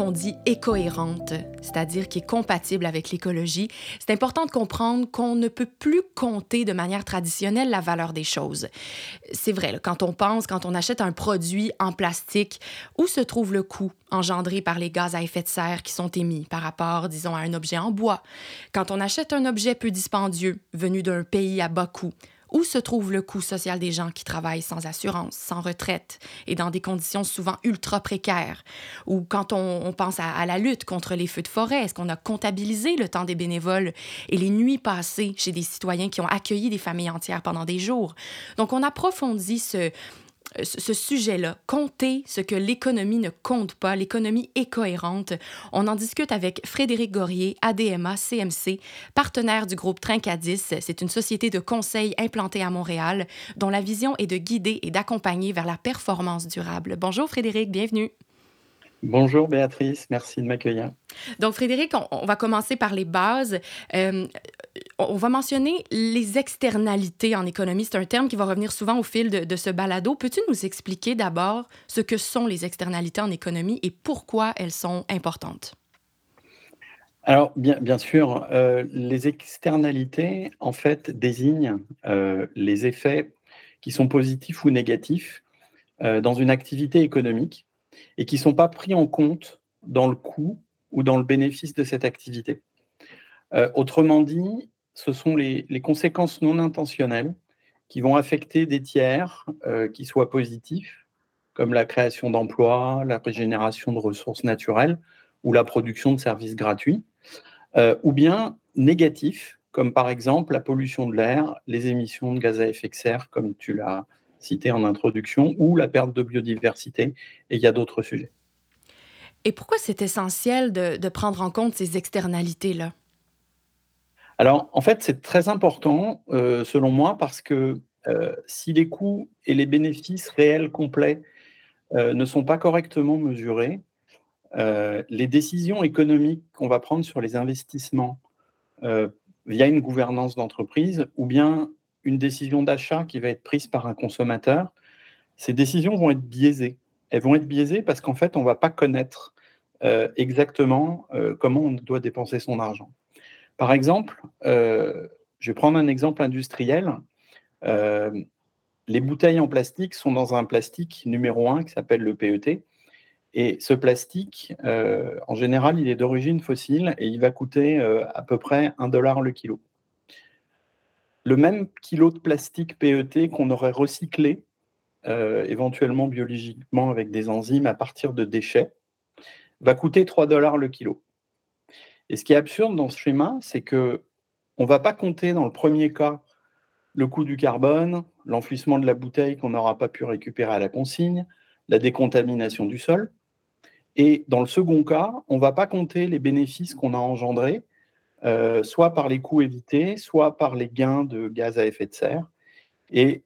qu'on dit écohérente, c'est-à-dire qui est compatible avec l'écologie, c'est important de comprendre qu'on ne peut plus compter de manière traditionnelle la valeur des choses. C'est vrai, quand on pense, quand on achète un produit en plastique, où se trouve le coût engendré par les gaz à effet de serre qui sont émis par rapport, disons, à un objet en bois? Quand on achète un objet peu dispendieux venu d'un pays à bas coût, où se trouve le coût social des gens qui travaillent sans assurance, sans retraite et dans des conditions souvent ultra précaires? Ou quand on, pense à, la lutte contre les feux de forêt, est-ce qu'on a comptabilisé le temps des bénévoles et les nuits passées chez des citoyens qui ont accueilli des familles entières pendant des jours? Donc, on approfondit ce, ce sujet-là, compter ce que l'économie ne compte pas, l'économie est cohérente. On en discute avec Frédéric Gorier, ADMA CMC, partenaire du groupe Trincadis. C'est une société de conseil implantée à Montréal dont la vision est de guider et d'accompagner vers la performance durable. Bonjour Frédéric, bienvenue. Bonjour Béatrice, merci de m'accueillir. Donc Frédéric, on, va commencer par les bases. Euh, on va mentionner les externalités en économie. C'est un terme qui va revenir souvent au fil de, ce balado. Peux-tu nous expliquer d'abord ce que sont les externalités en économie et pourquoi elles sont importantes? Alors, bien, sûr, euh, les externalités, en fait, désignent euh, les effets qui sont positifs ou négatifs dans une activité économique et qui ne sont pas pris en compte dans le coût ou dans le bénéfice de cette activité. Euh, autrement dit, ce sont les, conséquences non intentionnelles qui vont affecter des tiers euh, qui soient positifs, comme la création d'emplois, la régénération de ressources naturelles ou la production de services gratuits, euh, ou bien négatifs, comme par exemple la pollution de l'air, les émissions de gaz à effet de serre, comme tu l'as cité en introduction, ou la perte de biodiversité, et il y a d'autres sujets. Et pourquoi c'est essentiel de, prendre en compte ces externalités-là? Alors, en fait, c'est très important, euh, selon moi, parce que euh, si les coûts et les bénéfices réels complets euh, ne sont pas correctement mesurés, les décisions économiques qu'on va prendre sur les investissements via une gouvernance d'entreprise ou bien une décision d'achat qui va être prise par un consommateur, ces décisions vont être biaisées. Elles vont être biaisées parce qu'en fait, on ne va pas connaître exactement comment on doit dépenser son argent. Par exemple, euh, je vais prendre un exemple industriel. les bouteilles en plastique sont dans un plastique numéro un qui s'appelle le PET. Et ce plastique, en général, il est d'origine fossile et il va coûter à peu près un dollar le kilo le même kilo de plastique PET qu'on aurait recyclé, euh, éventuellement biologiquement avec des enzymes à partir de déchets, va coûter 3 dollars le kilo. Et ce qui est absurde dans ce schéma, c'est que on ne va pas compter dans le premier cas le coût du carbone, l'enfouissement de la bouteille qu'on n'aura pas pu récupérer à la consigne, la décontamination du sol. Et dans le second cas, on ne va pas compter les bénéfices qu'on a engendrés, euh, soit par les coûts évités, soit par les gains de gaz à effet de serre. Et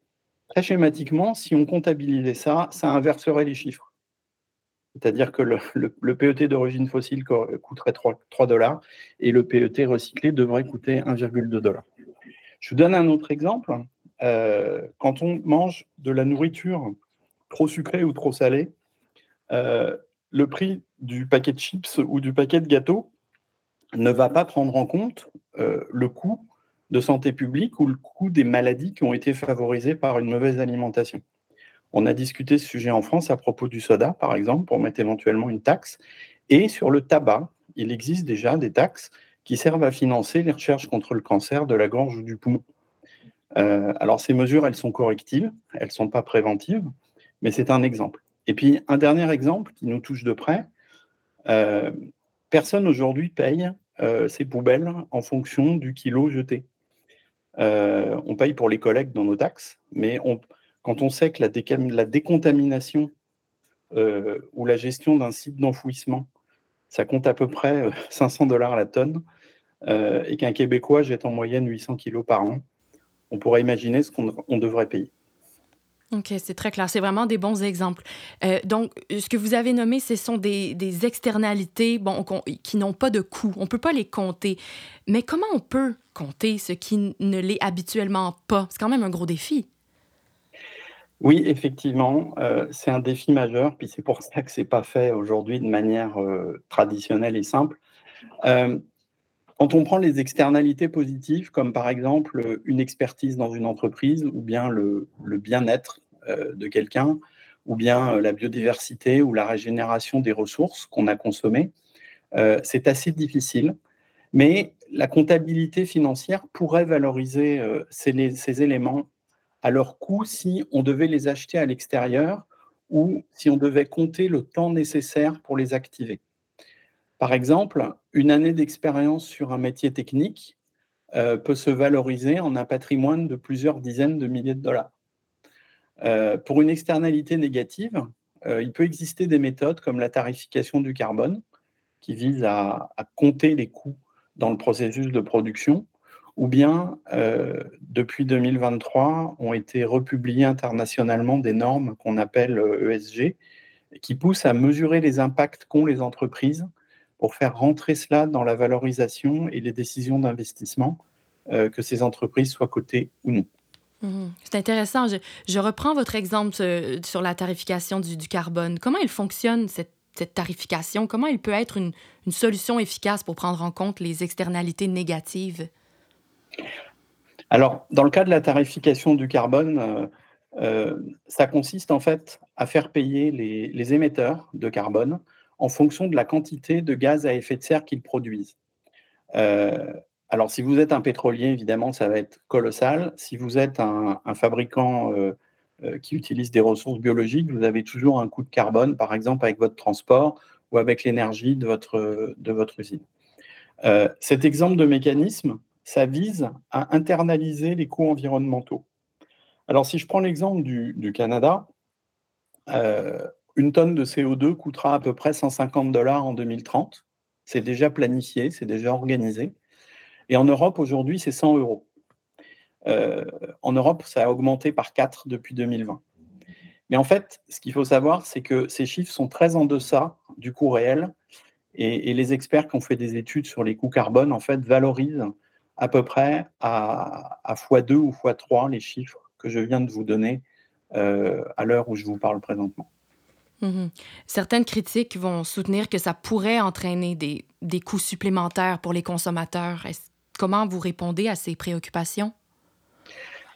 très schématiquement, si on comptabilisait ça, ça inverserait les chiffres. C'est-à-dire que le, PET d'origine fossile coûterait 3, dollars et le PET recyclé devrait coûter 1,2 dollars. Je vous donne un autre exemple. Euh, quand on mange de la nourriture trop sucrée ou trop salée, euh, le prix du paquet de chips ou du paquet de gâteaux ne va pas prendre en compte euh, le coût de santé publique ou le coût des maladies qui ont été favorisées par une mauvaise alimentation. On a discuté ce sujet en France à propos du soda, par exemple, pour mettre éventuellement une taxe. Et sur le tabac, il existe déjà des taxes qui servent à financer les recherches contre le cancer de la gorge ou du poumon. Euh, alors ces mesures, elles sont correctives, elles ne sont pas préventives, mais c'est un exemple. Et puis un dernier exemple qui nous touche de près, euh, personne aujourd'hui paye euh, ces poubelles en fonction du kilo jeté. On paye pour les collectes dans nos taxes, mais quand on sait que la, décontamination euh, ou la gestion d'un site d'enfouissement, ça compte à peu près 500 dollars la tonne, et qu'un Québécois jette en moyenne 800 kilos par an, on pourrait imaginer ce qu'on devrait payer. OK, c'est très clair. C'est vraiment des bons exemples. Euh, donc, ce que vous avez nommé, ce sont des, externalités qui n'ont pas de coût. On ne peut pas les compter. Mais comment on peut compter ce qui ne l'est habituellement pas? C'est quand même un gros défi. Oui, effectivement, euh, c'est un défi majeur, puis c'est pour ça que c'est pas fait aujourd'hui de manière euh, traditionnelle et simple. Euh, quand on prend les externalités positives, comme par exemple une expertise dans une entreprise, ou bien le, bien-être de quelqu'un, ou bien la biodiversité ou la régénération des ressources qu'on a consommées, c'est assez difficile. Mais la comptabilité financière pourrait valoriser ces éléments à leur coût si on devait les acheter à l'extérieur ou si on devait compter le temps nécessaire pour les activer. Par exemple, une année d'expérience sur un métier technique euh, peut se valoriser en un patrimoine de plusieurs dizaines de milliers de dollars. Euh, pour une externalité négative, euh, il peut exister des méthodes comme la tarification du carbone, qui vise à compter les coûts dans le processus de production ou bien euh, depuis 2023 ont été republiées internationalement des normes qu'on appelle ESG, euh, e qui poussent à mesurer les impacts qu'ont les entreprises pour faire rentrer cela dans la valorisation et les décisions d'investissement, euh, que ces entreprises soient cotées ou non. Mmh C'est intéressant. Je, reprends votre exemple sur la tarification du, carbone. Comment il fonctionne, cette, tarification? Comment il peut être une solution efficace pour prendre en compte les externalités négatives? Alors, dans le cas de la tarification du carbone, euh, euh, ça consiste en fait à faire payer les, émetteurs de carbone en fonction de la quantité de gaz à effet de serre qu'ils produisent. Euh, alors, si vous êtes un pétrolier, évidemment, ça va être colossal. Si vous êtes un, fabricant qui utilise des ressources biologiques, vous avez toujours un coût de carbone, par exemple avec votre transport ou avec l'énergie de votre, de votre usine. cet exemple de mécanisme, ça vise à internaliser les coûts environnementaux. Alors, si je prends l'exemple du, Canada, euh, une tonne de CO2 coûtera à peu près 150 dollars en 2030. C'est déjà planifié, c'est déjà organisé. Et en Europe, aujourd'hui, c'est 100 euros. Euh, en Europe, ça a augmenté par 4 depuis 2020. Mais en fait, ce qu'il faut savoir, c'est que ces chiffres sont très en deçà du coût réel. Et, et, les experts qui ont fait des études sur les coûts carbone, en fait, valorisent à peu près à, à x2 ou x3 les chiffres que je viens de vous donner euh, à l'heure où je vous parle présentement. Mhm. Certaines critiques vont soutenir que ça pourrait entraîner des, des coûts supplémentaires pour les consommateurs. Comment vous répondez à ces préoccupations?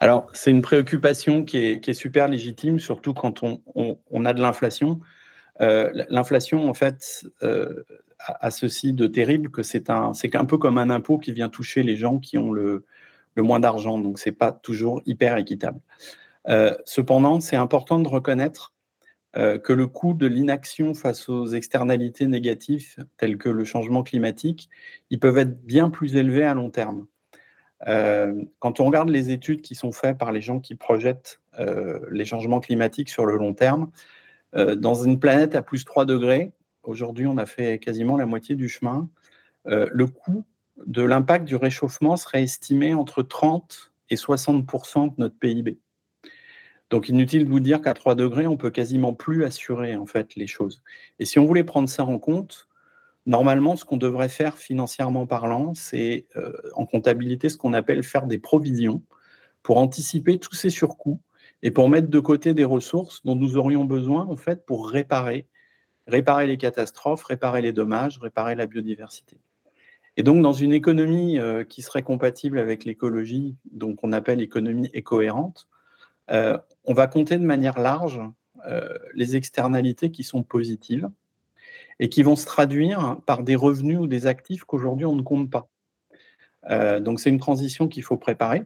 Alors, c'est une préoccupation qui est, qui est, super légitime, surtout quand on, on, a de l'inflation. Euh, l'inflation, en fait, euh, à, ceci de terrible que c'est un, peu comme un impôt qui vient toucher les gens qui ont le, le moins d'argent. Donc, c'est pas toujours hyper équitable. Euh, cependant, c'est important de reconnaître euh, que le coût de l'inaction face aux externalités négatives telles que le changement climatique, ils peuvent être bien plus élevés à long terme. Euh, quand on regarde les études qui sont faites par les gens qui projettent les changements climatiques sur le long terme, dans une planète à plus 3 degrés, Aujourd'hui, on a fait quasiment la moitié du chemin. Euh, le coût de l'impact du réchauffement serait estimé entre 30 et 60% de notre PIB. Donc inutile de vous dire qu'à 3 degrés, on peut quasiment plus assurer en fait les choses. Et si on voulait prendre ça en compte, normalement, ce qu'on devrait faire financièrement parlant, c'est euh, en comptabilité ce qu'on appelle faire des provisions pour anticiper tous ces surcoûts et pour mettre de côté des ressources dont nous aurions besoin en fait pour réparer réparer les catastrophes, réparer les dommages, réparer la biodiversité. Et donc, dans une économie euh, qui serait compatible avec l'écologie, donc on appelle économie écohérente, euh, on va compter de manière large euh, les externalités qui sont positives et qui vont se traduire par des revenus ou des actifs qu'aujourd'hui on ne compte pas. donc, c'est une transition qu'il faut préparer,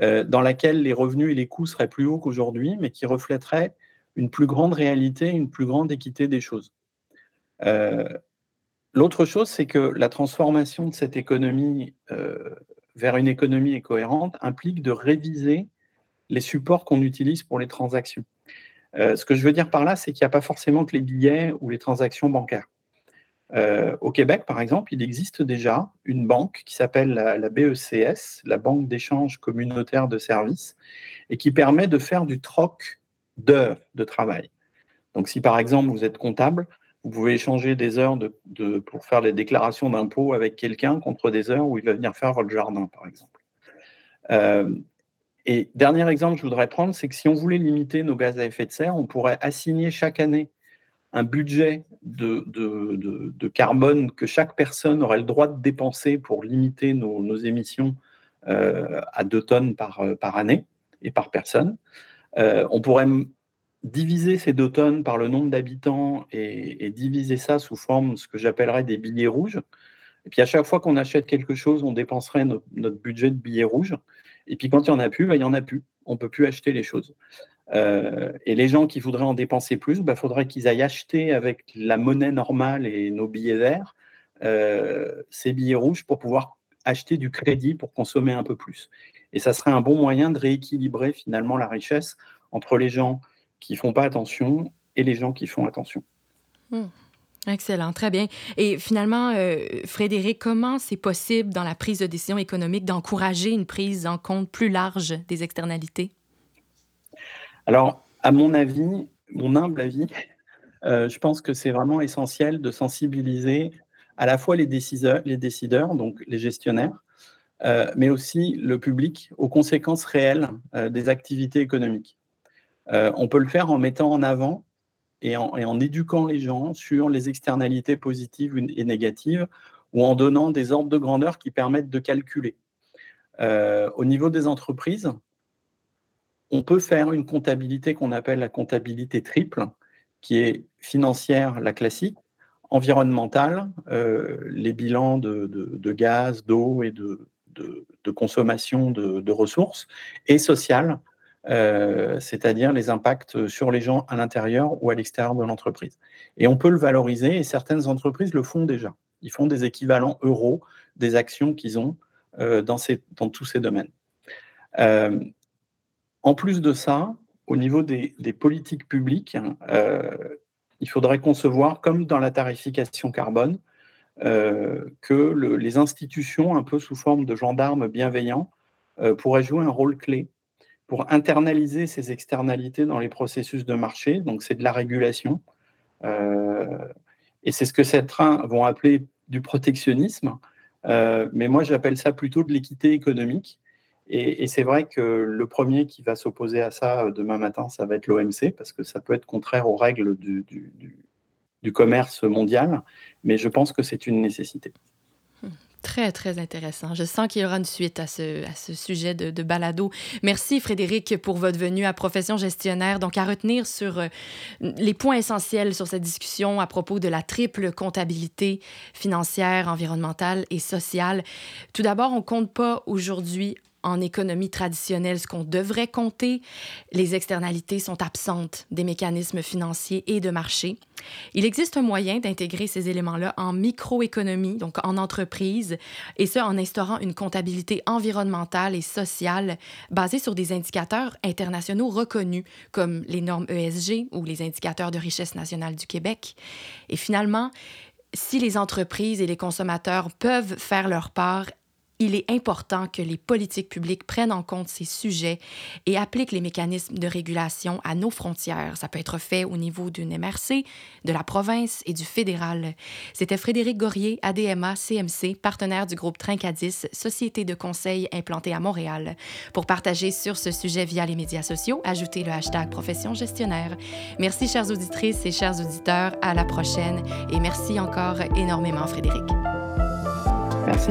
dans laquelle les revenus et les coûts seraient plus hauts qu'aujourd'hui, mais qui reflèteraient une plus grande réalité, une plus grande équité des choses. Euh, l'autre chose, c'est que la transformation de cette économie euh, vers une économie cohérente implique de réviser les supports qu'on utilise pour les transactions. Euh, ce que je veux dire par là, c'est qu'il n'y a pas forcément que les billets ou les transactions bancaires. au Québec, par exemple, il existe déjà une banque qui s'appelle la, la, BECS, la Banque d'échange communautaire de services, et qui permet de faire du troc d'heures de travail. Donc si par exemple vous êtes comptable, vous pouvez échanger des heures pour faire les déclarations d'impôts avec quelqu'un contre des heures où il va venir faire votre jardin, par exemple. Euh, et dernier exemple que je voudrais prendre, c'est que si on voulait limiter nos gaz à effet de serre, on pourrait assigner chaque année un budget de, carbone que chaque personne aurait le droit de dépenser pour limiter nos, émissions euh, à 2 tonnes par année et par personne. Euh, on pourrait diviser ces deux tonnes par le nombre d'habitants et, diviser ça sous forme de ce que j'appellerais des billets rouges. Et puis à chaque fois qu'on achète quelque chose, on dépenserait notre, budget de billets rouges. Et puis quand il n'y en a plus, bah, il n'y en a plus. On ne peut plus acheter les choses. Euh, et les gens qui voudraient en dépenser plus, il bah, faudrait qu'ils aillent acheter avec la monnaie normale et nos billets verts euh, ces billets rouges pour pouvoir acheter du crédit pour consommer un peu plus. Et ça serait un bon moyen de rééquilibrer finalement la richesse entre les gens qui font pas attention et les gens qui font attention. Hmm. Excellent, très bien. Et finalement, euh, Frédéric, comment c'est possible dans la prise de décision économique d'encourager une prise en compte plus large des externalités? Alors, à mon avis, mon humble avis, euh, je pense que c'est vraiment essentiel de sensibiliser à la fois les décideurs, les décideurs donc les gestionnaires, euh, mais aussi le public aux conséquences réelles des activités économiques. Euh, on peut le faire en mettant en avant et en, éduquant les gens sur les externalités positives et négatives ou en donnant des ordres de grandeur qui permettent de calculer. Euh, au niveau des entreprises, on peut faire une comptabilité qu'on appelle la comptabilité triple, qui est financière, la classique, environnementale, euh, les bilans de, gaz, d'eau et de, consommation de, ressources, et sociale, euh, c'est-à-dire les impacts sur les gens à l'intérieur ou à l'extérieur de l'entreprise. Et on peut le valoriser, et certaines entreprises le font déjà. Ils font des équivalents euros des actions qu'ils ont euh, dans, tous ces domaines. Euh, en plus de ça, au niveau des, politiques publiques, il faudrait concevoir, comme dans la tarification carbone, que les institutions, un peu sous forme de gendarmes bienveillants, pourraient jouer un rôle clé pour internaliser ces externalités dans les processus de marché. Donc, c'est de la régulation. Euh, et c'est ce que certains vont appeler du protectionnisme. Euh, mais moi, j'appelle ça plutôt de l'équité économique. Et, c'est vrai que le premier qui va s'opposer à ça euh, demain matin, ça va être l'OMC, parce que ça peut être contraire aux règles du commerce mondial. Mais je pense que c'est une nécessité. Très, très intéressant. Je sens qu'il y aura une suite à ce, sujet de, de, balado. Merci, Frédéric, pour votre venue à Profession gestionnaire. Donc, à retenir sur euh, les points essentiels sur cette discussion à propos de la triple comptabilité financière, environnementale et sociale. Tout d'abord, on ne compte pas aujourd'hui en économie traditionnelle ce qu'on devrait compter. Les externalités sont absentes des mécanismes financiers et de marché. Il existe un moyen d'intégrer ces éléments-là en microéconomie, donc en entreprise, et ce en instaurant une comptabilité environnementale et sociale basée sur des indicateurs internationaux reconnus comme les normes ESG ou les indicateurs de richesse nationale du Québec. Et finalement, si les entreprises et les consommateurs peuvent faire leur part, il est important que les politiques publiques prennent en compte ces sujets et appliquent les mécanismes de régulation à nos frontières. Ça peut être fait au niveau d'une MRC, de la province et du fédéral. C'était Frédéric Gorier, ADMA CMC, partenaire du groupe Trincadis, société de conseil implantée à Montréal. Pour partager sur ce sujet via les médias sociaux, ajoutez le hashtag profession gestionnaire. Merci chères auditrices et chers auditeurs. À la prochaine et merci encore énormément Frédéric. Merci.